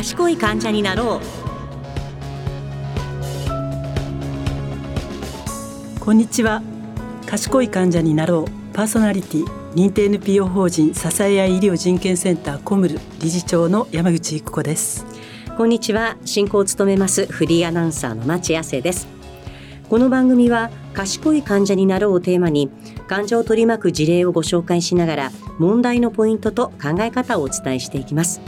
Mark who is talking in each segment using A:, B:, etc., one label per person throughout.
A: 賢い患者になろう。
B: こんにちは。賢い患者になろう。パーソナリティ認定 NPO 法人支え合い医療人権センターコムル理事長の山口育子です。
A: こんにちは。進行を務めますフリーアナウンサーの町亜生です。この番組は賢い患者になろうをテーマに患者を取り巻く事例をご紹介しながら問題のポイントと考え方をお伝えしていきます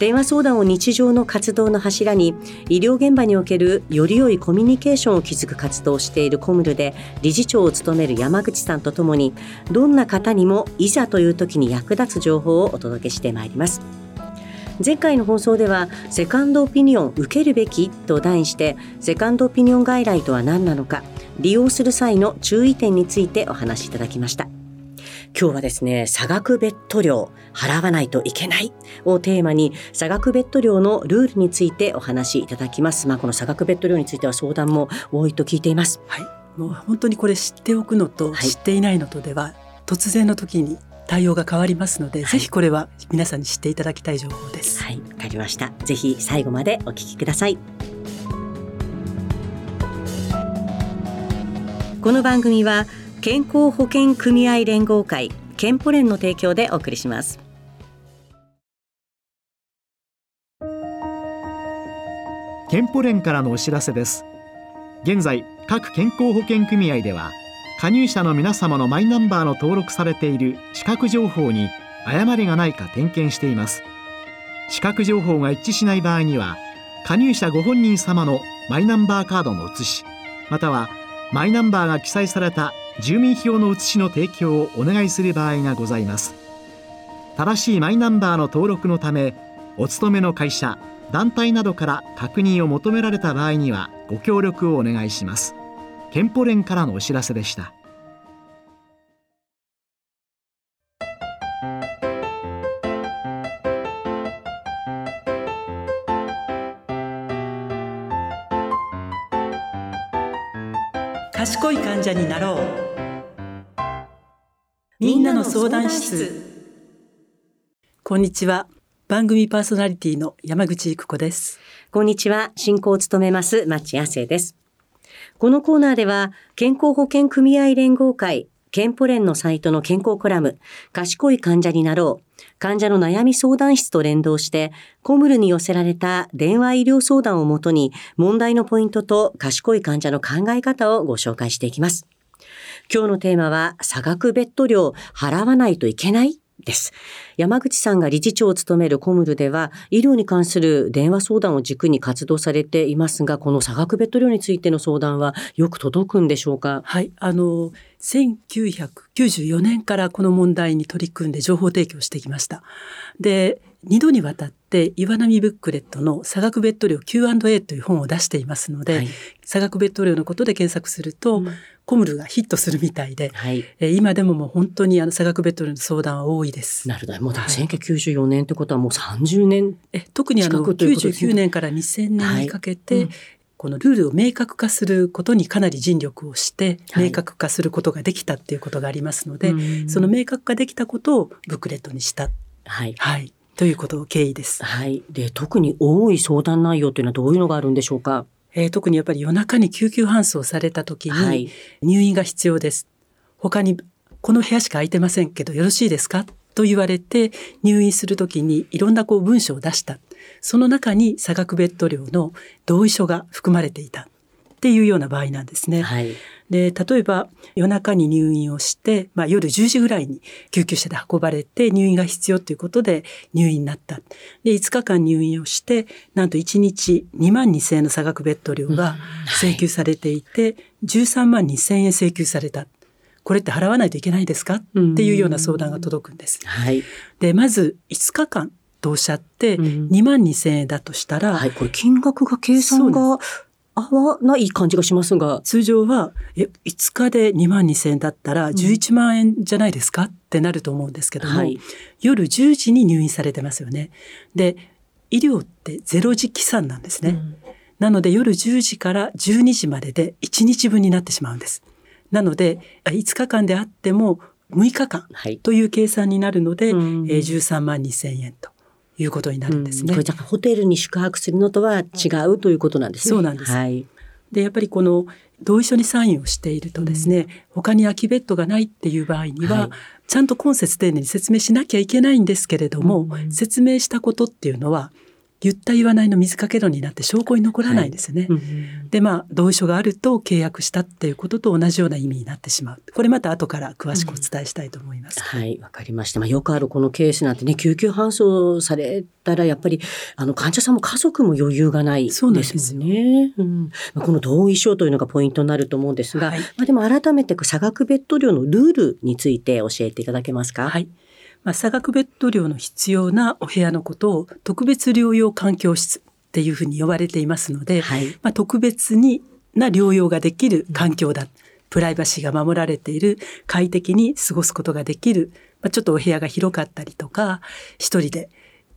A: 電話相談を日常の活動の柱に医療現場におけるより良いコミュニケーションを築く活動をしているコムルで理事長を務める山口さんとともにどんな方にもいざという時に役立つ情報をお届けしてまいります。前回の放送ではセカンドオピニオン受けるべきと題してセカンドオピニオン外来とは何なのか利用する際の注意点についてお話しいただきました。今日はですね、差額別途料払わないといけないをテーマに差額別途料のルールについてお話しいただきます。まあこの差額別途料については相談も多いと聞いています。
B: はい。もう本当にこれ知っておくのと知っていないのとでは、はい、突然の時に対応が変わりますので、はい、ぜひこれは皆さんに知っていただきたい情報です。
A: はい、わかりました。ぜひ最後までお聞きください。この番組は健康保険組合連合会健保連の提供でお送りします。
C: 健保連からのお知らせです。現在各健康保険組合では加入者の皆様のマイナンバーの登録されている資格情報に誤りがないか点検しています。資格情報が一致しない場合には加入者ご本人様のマイナンバーカードの写しまたはマイナンバーが記載された住民票の写しの提供をお願いする場合がございます。正しいマイナンバーの登録のためお勤めの会社団体などから確認を求められた場合にはご協力をお願いします。健保連からのお知らせでした。
B: 賢い患者になろう。みんなの相談室こんにちは番組パーソナリティの山口育子です
A: こんにちは進行を務めます町亜生ですこのコーナーでは健康保険組合連合会健保連のサイトの健康コラム、賢い患者になろう。患者の悩み相談室と連動して、コムルに寄せられた電話医療相談をもとに、問題のポイントと賢い患者の考え方をご紹介していきます。今日のテーマは、差額ベッド料払わないといけない？です。山口さんが理事長を務めるコムルでは、医療に関する電話相談を軸に活動されていますが、この差額ベッド料についての相談はよく届くんでしょうか？
B: はい、あの、1994年からこの問題に取り組んで情報提供してきました。で、2度にわたって岩波ブックレットの差額ベッド料 Q&A という本を出していますので、はい、差額ベッド料のことで検索すると、うんコムルがヒットするみたいで、はい、え今でももう本当にあの差額ベッドの相談は多いです。
A: なるほど。もう1994年ってことはもう30年
B: え特にあの99年から2000年にかけて、はいうん、このルールを明確化することにかなり尽力をして明確化することができたっていうことがありますので、はい、その明確化できたことをブックレットにした。はい。はい。ということを経緯です。
A: はい。で、特に多い相談内容というのはどういうのがあるんでしょうか？
B: えー、特にやっぱり夜中に救急搬送された時に入院が必要です。他にこの部屋しか空いてませんけどよろしいですか？と言われて入院する時にいろんなこう文章を出した。その中に差額ベッド料の同意書が含まれていたっていうような場合なんですね。はい、で例えば夜中に入院をして、まあ、夜10時ぐらいに救急車で運ばれて入院が必要ということで入院になった。で5日間入院をしてなんと1日2万2千円の差額ベッド料が請求されていて、うんはい、13万2千円請求された。これって払わないといけないですか？っていうような相談が届くんです。はい、でまず5日間とおっしゃって2万2千円だとしたら、
A: はい、これ金額が計算が合わない感じがしますが。
B: 通常は、え、5日で2万2千円だったら11万円じゃないですか、うん、ってなると思うんですけども、はい、夜10時に入院されてますよね。で、医療って0時起算なんですね。うん、なので夜10時から12時までで1日分になってしまうんです。なので、5日間であっても6日間という計算になるので、はい、えー、13万2千円ということになるんですね。
A: これだからホテルに宿泊するのとは違うということなんですね。
B: そうなんです。
A: はい、
B: でやっぱりこの同意書にサインをしているとですね、うん、他に空きベッドがないっていう場合には、はい、ちゃんと今節丁寧に説明しなきゃいけないんですけれども、うん、説明したことっていうのは言った言わないの水かけ論になって証拠に残らないんですね。はいうん、でまあ同意書があると契約したっていうことと同じような意味になってしまう。これまた後から詳しくお伝えしたいと思います。
A: うん、はいわかりました。まあ、よくあるこのケースなんてね救急搬送されたらやっぱりあの患者さんも家族も余裕がないですよね。うん、この同意書というのがポイントになると思うんですが、はい、まあでも改めて差額ベッド料のルールについて教えていただけますか？
B: はい。まあ、差額ベッド料の必要なお部屋のことを特別療養環境室っていうふうに呼ばれていますので、はい、まあ、特別にな療養ができる環境だ。プライバシーが守られている、快適に過ごすことができる、まあ、ちょっとお部屋が広かったりとか、一人で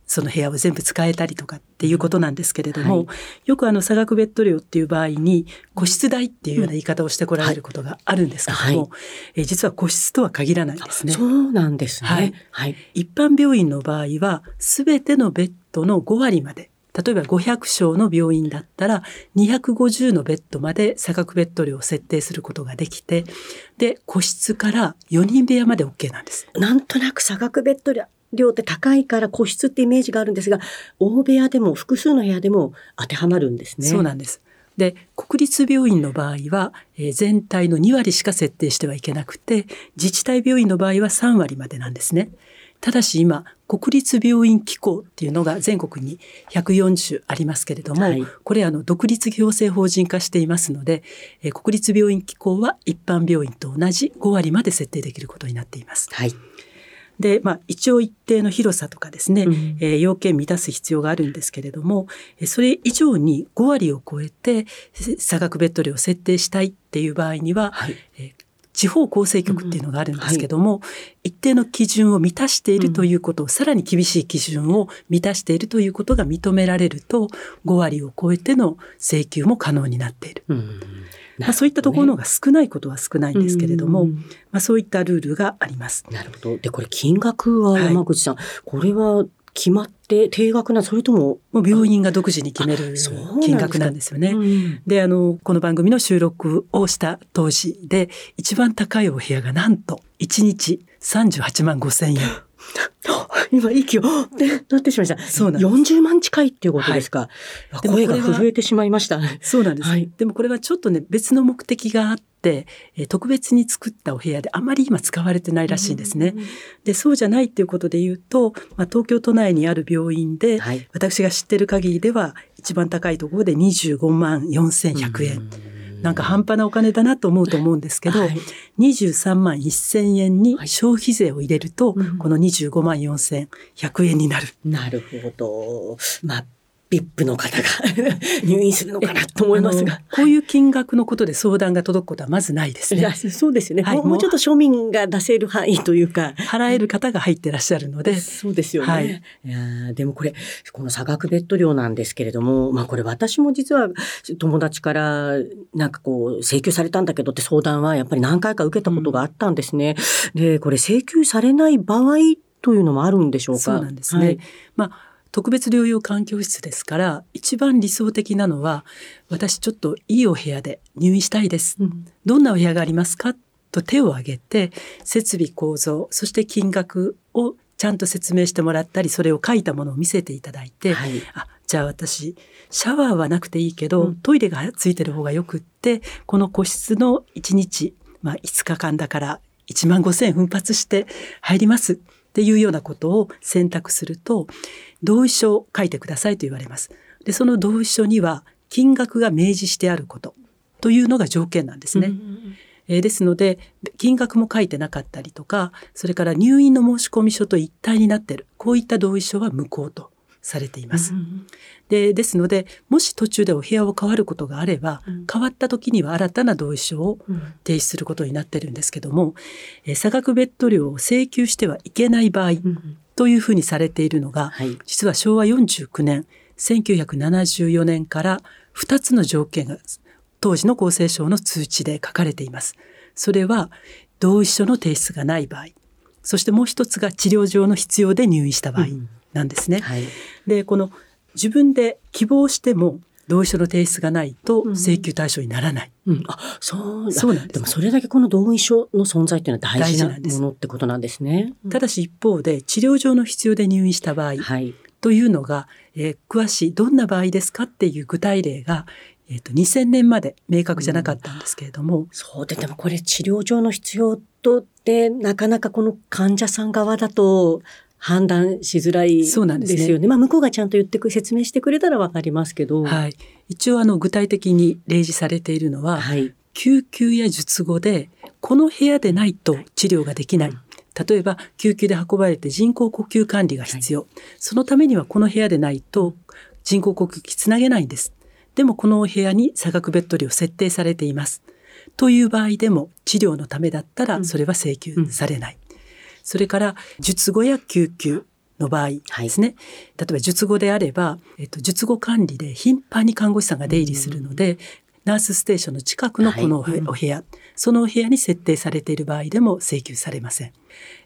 B: その部屋を全部使えたりとかっていうことなんですけれども、はい、よくあの差額ベッド料っていう場合に個室代っていうような言い方をしてこられることがあるんですけども、うんはい、え実は個室とは限らないですね。
A: そうなんですね。
B: はい。はい、一般病院の場合は全てのベッドの5割まで例えば500床の病院だったら250のベッドまで差額ベッド量を設定することができてで個室から4人部屋まで OK なんです。
A: なんとなく差額ベッド量って高いから個室ってイメージがあるんですが大部屋でも複数の部屋でも当てはまるんですね。
B: そうなんですで国立病院の場合は、えー、全体の2割しか設定してはいけなくて自治体病院の場合は3割までなんですね。ただし今国立病院機構っていうのが全国に140ありますけれども、はい、これあの独立行政法人化していますので、えー、国立病院機構は一般病院と同じ5割まで設定できることになっています。
A: はい
B: で、まあ、一応一定の広さとかですね、うん、えー、要件満たす必要があるんですけれども、それ以上に5割を超えて差額ベッド料を設定したいっていう場合には、はい、えー地方構成局っていうのがあるんですけども、うんはい、一定の基準を満たしているということ、うん、さらに厳しい基準を満たしているということが認められると5割を超えての請求も可能になっている。うんまあ、そういったところのが少ないことは少ないんですけれども、まあ、そういったルールがあります。
A: なるほど。で、これ金額は山口さん、はい、これは決まって定額なそれとも
B: もう病院が独自に決める金額なんですよね。で、うん、あのこの番組の収録をした当時で一番高いお部屋がなんと1日38万5千円。
A: 今息をでなってしまいました。そうなんです。40万近いっていうことですか？はい、声が震えてしまいました。
B: そうなんです、はい。でもこれはちょっとね別の目的があって、え特別に作ったお部屋であまり今使われてないらしいんですね。でそうじゃないっていうことで言うと、まあ、東京都内にある病院で、はい、私が知ってる限りでは一番高いところで25万4100円。なんか半端なお金だなと思うと思うんですけど、はい、23万1000円に消費税を入れると、はい、この25万4100円になる。
A: なるほど。まあ VIP の方が 入院するのかなと思いますが。
B: こういう金額のことで相談が届くことはまずないですね。
A: そうですよね、はい、もうちょっと庶民が出せる範囲というか。
B: 払える方が入ってらっしゃるので。
A: そうですよね。はい、いやでもこれ、この差額ベッド料なんですけれども、まあこれ私も実は友達からなんかこう請求されたんだけどって相談はやっぱり何回か受けたことがあったんですね。うん、で、これ請求されない場合というのもあるんでしょうか？
B: そうなんですね。はい、まあ特別療養環境室ですから一番理想的なのは私ちょっといいお部屋で入院したいです、うん、どんなお部屋がありますか？と手を挙げて設備構造そして金額をちゃんと説明してもらったりそれを書いたものを見せていただいて、はい、あじゃあ私シャワーはなくていいけど、うん、トイレがついてる方がよくってこの個室の1日、まあ、5日間だから1万5,000円奮発して入りますっていうようなことを選択すると同意書を書いてくださいと言われます。でその同意書には金額が明示してあることというのが条件なんですね。えー、ですので金額も書いてなかったりとかそれから入院の申込書と一体になっているこういった同意書は無効とされています。でですのでもし途中でお部屋を変わることがあれば、うん、変わった時には新たな同意書を提出することになってるんですけども、うん、差額ベッド料を請求してはいけない場合、というふうにされているのが、はい、実は昭和49年1974年から2つの条件が当時の厚生省の通知で書かれています。それは同意書の提出がない場合そしてもう一つが治療上の必要で入院した場合、うんなんですね。
A: はい、
B: でこの自分で希望しても同意書の提出がないと請求対象にならない。
A: うん、あそう
B: そうなんです。
A: でもそれだけこの同意書の存在っていうのは大事なものってことなんですね。
B: ただし一方で治療上の必要で入院した場合
A: はい、
B: というのが、えー詳しいどんな場合ですかっていう具体例が、えー、と2000年まで明確じゃなかったんですけれども、
A: そうででもこれ治療上の必要とってなかなかこの患者さん側だと判断しづらい
B: そうなんです
A: よね。まあ向こうがちゃんと言ってく説明してくれたらわかりますけど。
B: はい、一応あの具体的に例示されているのは、
A: はい。
B: 救急や術後でこの部屋でないと治療ができない。例えば救急で運ばれて人工呼吸管理が必要、そのためにはこの部屋でないと人工呼吸器つなげないんです。でもこのお部屋に差額ベッド料設定されています。という場合でも治療のためだったらそれは請求されない、それから術後や救急の場合ですね、例えば術後であれば、えっと、術後管理で頻繁に看護師さんが出入りするので、ナースステーションの近くのこのお
A: はい
B: 部お部屋、そのお部屋に設定されている場合でも請求されません。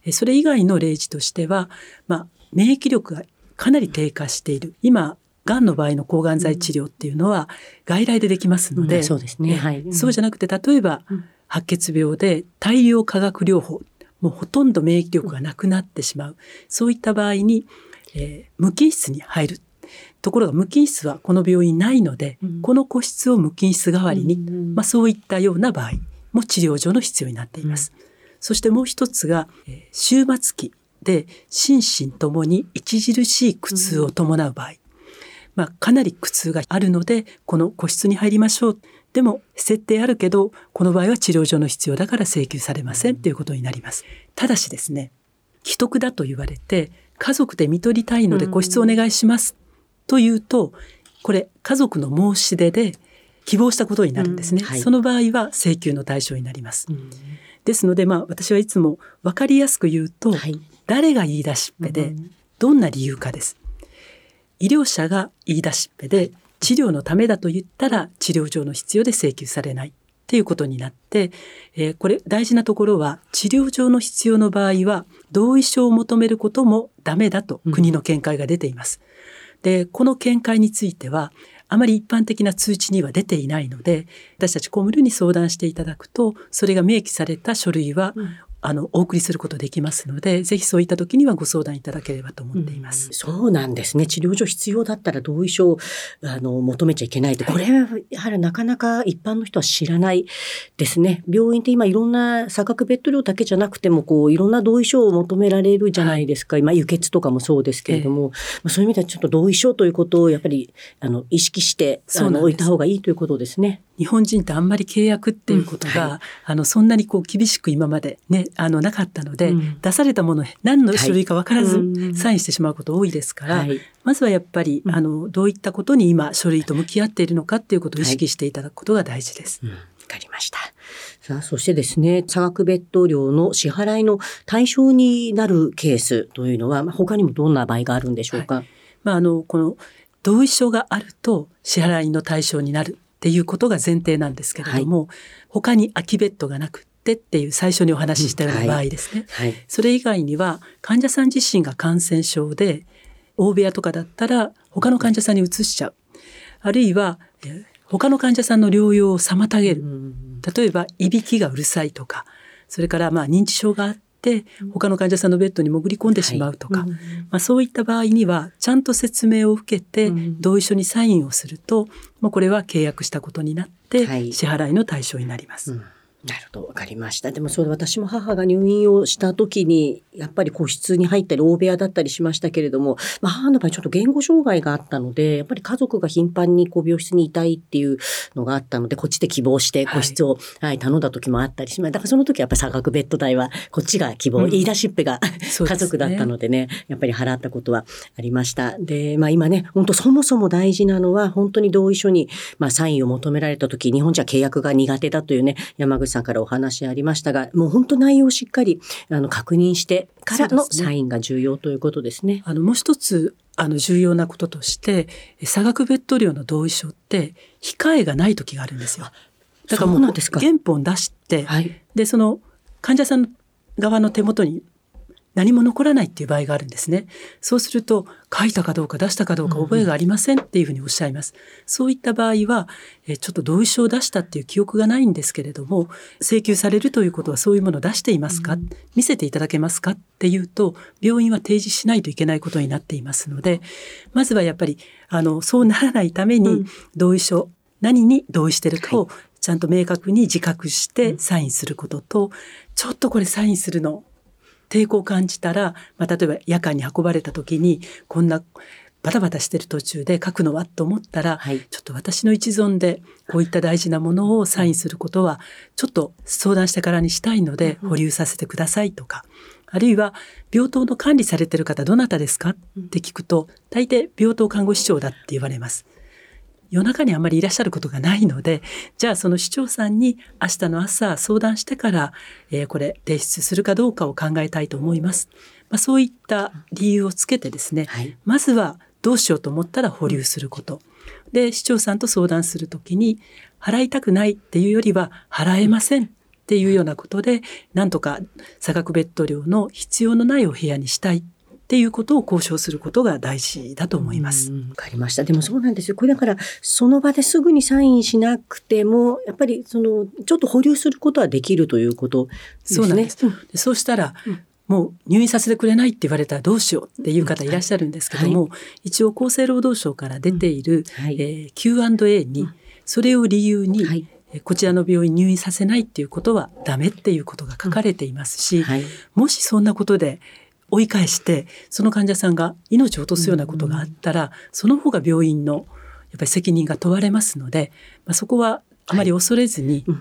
B: えそれ以外の例示としては、まあ、免疫力がかなり低下している。今、がんの場合の抗がん剤治療っていうのは外来でできますので、
A: うんそうですね。
B: そうじゃなくて、例えば、白血病で大量化学療法、もうほとんど免疫力がなくなってしまう。そういった場合に、えー無菌室に入る。ところが無菌室はこの病院ないので、
A: うん
B: この個室を無菌室代わりに、
A: うん
B: まあ、そういったような場合も治療上の必要になっています。そしてもう一つが、えー終末期で心身ともに著しい苦痛を伴う場合、まあ、かなり苦痛があるのでこの個室に入りましょうでも設定あるけどこの場合は治療上の必要だから請求されませんということになります。ただしですね既得だと言われて家族で見取りたいので個室お願いしますというとこれ家族の申し出で希望したことになるんですね、
A: うん。はい。
B: その場合は請求の対象になります。
A: うん。
B: ですのでまあ私はいつも分かりやすく言うと、
A: はい。
B: 誰が言い出しっぺで
A: うん。
B: どんな理由かです。医療者が言い出しっぺで治療のためだと言ったら治療上の必要で請求されない。っていうことになって、えーこれ大事なところは治療上の必要の場合は同意書を求めることもダメだと国の見解が出ています。でこの見解についてはあまり一般的な通知には出ていないので私たち公務員に相談していただくとそれが明記された書類は、あのお送りすることできますのでぜひそういった時にはご相談いただければと思っています。
A: そうなんですね。治療上必要だったら同意書をあの求めちゃいけないって、これはやはりなかなか一般の人は知らないですね。病院って今いろんな差額ベッド料だけじゃなくても、こういろんな同意書を求められるじゃないですか。今輸血とかもそうですけれども、まあそういう意味ではちょっと同意書ということをやっぱりあの意識してあの置いた方がいいということですね。
B: 日本人ってあんまり契約っていうことが、
A: うんは
B: あのそんなにこう厳しく今までねあのなかったので、
A: うん。
B: 出されたもの何の種類か分からずサインしてしまうこと多いですから、
A: はい。
B: まずはやっぱり、
A: うん。
B: あのどういったことに今書類と向き合っているのかっていうことを意識していただくことが大事です。
A: うん。わかりました。さあ、そしてですね、差額別途料の支払いの対象になるケースというのは、まあ他にもどんな場合があるんでしょうか？
B: まあ、あのこの同意書があると支払いの対象になるっていうことが前提なんですけれども、他に空きベッドがなくってっていう最初にお話ししたような場合ですね。
A: はい。
B: それ以外には患者さん自身が感染症で大部屋とかだったら他の患者さんに移しちゃう。あるいはえー他の患者さんの療養を妨げる。
A: うん。
B: 例えばいびきがうるさいとかそれからまあ認知症があって他の患者さんのベッドに潜り込んでしまうとか、まあ、そういった場合にはちゃんと説明を受けて
A: うん。
B: 同意書にサインをすると、まあ、これは契約したことになって
A: はい。
B: 支払いの対象になります。
A: うんなるほど、わかりました。でもそれ私も母が入院をした時に、やっぱり個室に入ったり大部屋だったりしましたけれども、まあ、母の場合ちょっと言語障害があったので、やっぱり家族が頻繁にこう病室にいたいっていうのがあったので、こっちで希望して個室を、はい頼んだ時もあったりします。だからその時はやっぱり差額ベッド代はこっちが希望、
B: うん
A: 言い出しっぺが家族だったのでね、やっぱり払ったことはありました。で、まあ今ね、本当そもそも大事なのは、本当に同意書に、まあサインを求められた時、日本じゃ契約が苦手だというね、山口さんからお話ありましたが、もう本当内容をしっかりあの確認してからのサインが重要ということですね。
B: あのもう一つあの重要なこととして差額ベッド料の同意書って控えがない時があるんですよ。だからもう原本出して、
A: はい。
B: でその患者さん側の手元に何も残らないっていう場合があるんですね。そうすると、書いたかどうか出したかどうか覚えがありませんっていうふうにおっしゃいます。そういった場合は、えちょっと同意書を出したっていう記憶がないんですけれども、請求されるということはそういうものを出していますか、見せていただけますかっていうと、病院は提示しないといけないことになっていますので、まずはやっぱり、あの、そうならないために、同意書、何に同意してるかをちゃんと明確に自覚してサインすることと、ちょっとこれサインするの抵抗を感じたら、まあ、例えば夜間に運ばれた時にこんなバタバタしてる途中で書くのは？と思ったら、はい、ちょっと私の一存でこういった大事なものをサインすることはちょっと相談してからにしたいので保留させてくださいとか、あるいは病棟の管理されてる方どなたですか？って聞くと大抵病棟看護師長だって言われます。夜中にあまりいらっしゃることがないので、じゃあその市長さんに明日の朝相談してから、えー、これ提出するかどうかを考えたいと思います。まあ、そういった理由をつけてですね、はい、まずはどうしようと思ったら保留すること。で、市長さんと相談するときに、払いたくないっていうよりは、払えませんっていうようなことで、なんとか差額ベッド料の必要のないお部屋にしたいっていうことを交渉することが大事だと思います。
A: わかりました。でもそうなんですよ。これだから、その場ですぐにサインしなくても、やっぱりその、ちょっと保留することはできるということですね。そうなんです。
B: そうしたら、もう入院させてくれないって言われたらどうしようっていう方いらっしゃるんですけども、はい、一応厚生労働省から出ている、うんはい、えー、Q&A に、それを理由に、はい、こちらの病院入院させないっていうことはダメっていうことが書かれていますし、はい、もしそんなことで追い返してその患者さんが命を落とすようなことがあったら、その方が病院のやっぱり責任が問われますので、まあ、そこはあまり恐れずに、はい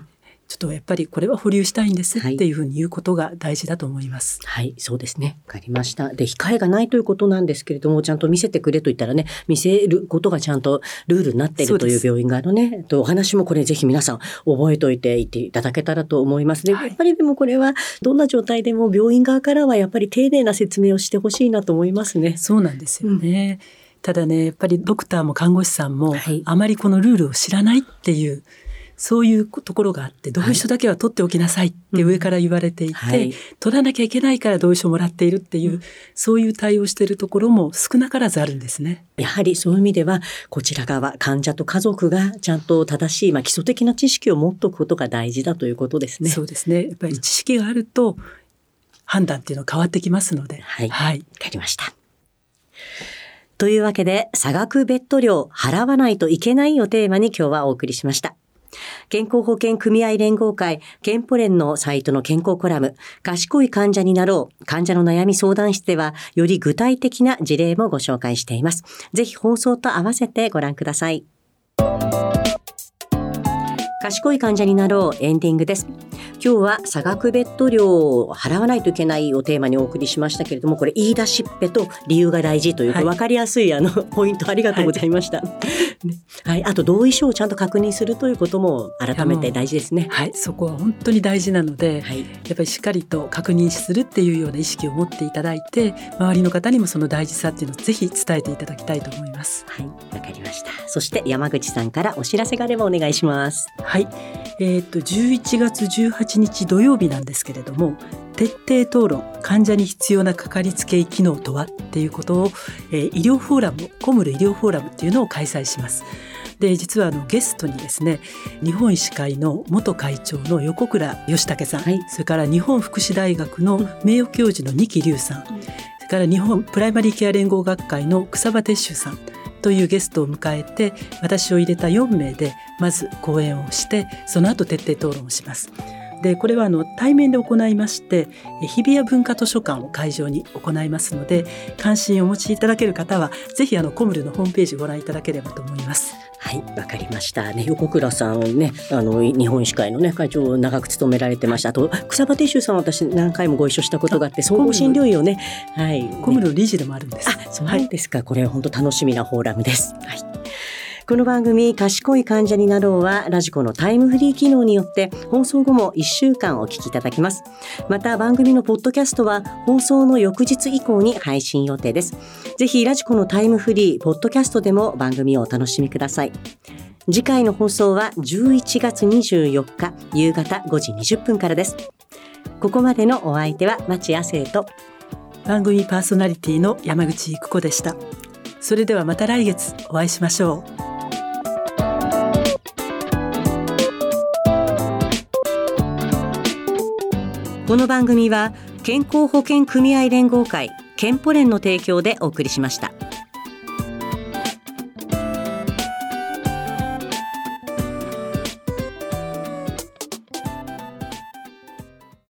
B: ちょっとやっぱりこれは保留したいんですっていうふうに言うことが大事だと思います。
A: はい、はい、そうですね。わかりました。で、控えがないということなんですけれども、ちゃんと見せてくれと言ったらね、見せることがちゃんとルールになっているという病院があるね、とお話もこれぜひ皆さん覚えておいていていただけたらと思いますね。はい、やっぱりでもこれはどんな状態でも病院側からはやっぱり丁寧な説明をしてほしいなと思いますね。
B: そうなんですよね。うん、ただね、やっぱりドクターも看護師さんも、あまりこのルールを知らないっていう、そういうところがあって、同意書だけは取っておきなさいって上から言われていて、はい、取らなきゃいけないから同意書もらっているっていう、うん、そういう対応しているところも少なからずあるんですね。
A: やはりそういう意味では、こちら側、患者と家族がちゃんと正しい、まあ、基礎的な知識を持っておくことが大事だということですね。
B: そうですね。やっぱり知識があると、判断っていうのは変わってきますので。
A: はい。はい。わかりました。というわけで、差額ベッド料払わないといけないをテーマに今日はお送りしました。健康保険組合連合会、健保連のサイトの健康コラム、賢い患者になろう、患者の悩み相談室では、より具体的な事例もご紹介しています。ぜひ放送と合わせてご覧ください。賢い患者になろうエンディングです。今日は差額ベッド料を払わないといけないをテーマにお送りしましたけれども、これ言い出しっぺと理由が大事という、はい、分かりやすいあのポイントありがとうございました。は い、はい、あと同意書をちゃんと確認するということも改めて大事ですね。
B: はい、そこは本当に大事なので、はい、やっぱりしっかりと確認するっていうような意識を持っていただいて、周りの方にもその大事さっていうのをぜひ伝えていただきたいと思います。
A: はい、わかりました。そして山口さんからお知らせがあればお願いします。
B: はい、えっ、と11月18日土曜日なんですけれども徹底討論患者に必要なかかりつけ医機能とはっていうことを、えー、医療フォーラムコムル医療フォーラムっていうのを開催します。で実はあのゲストにですね日本医師会の元会長の横倉義武さん、はい、それから日本福祉大学の名誉教授の二木隆さん、うん、それから日本プライマリーケア連合学会の草場鉄舟さんというゲストを迎えて私を入れた4名でまず講演をしてその後徹底討論をします。でこれはあの対面で行いまして日比谷文化図書館を会場に行いますので関心をお持ちいただける方はぜひあのコムルのホームページをご覧いただければと思います。
A: はい、わかりました。ね、横倉さんね、あの日本医師会のね会長を長く務められてました。あと草場鉄舟さん私何回もご一緒したことがあって、総合診療医をね、
B: はい、コムルの理事でもあるんです。
A: あ、そうですか。これ本当楽しみなフォーラムです。はい。この番組、賢い患者になろうは、ラジコのタイムフリー機能によって、放送後も1週間お聞きいただきます。また、番組のポッドキャストは、放送の翌日以降に配信予定です。ぜひ、ラジコのタイムフリー、ポッドキャストでも番組をお楽しみください。次回の放送は11月24日夕方5時20分からです。ここまでのお相手は町亜生と
B: 番組パーソナリティの山口育子でしたそれではまた来月お会いしましょう
A: この番組は健康保険組合連合会健保連の提供でお送りしました。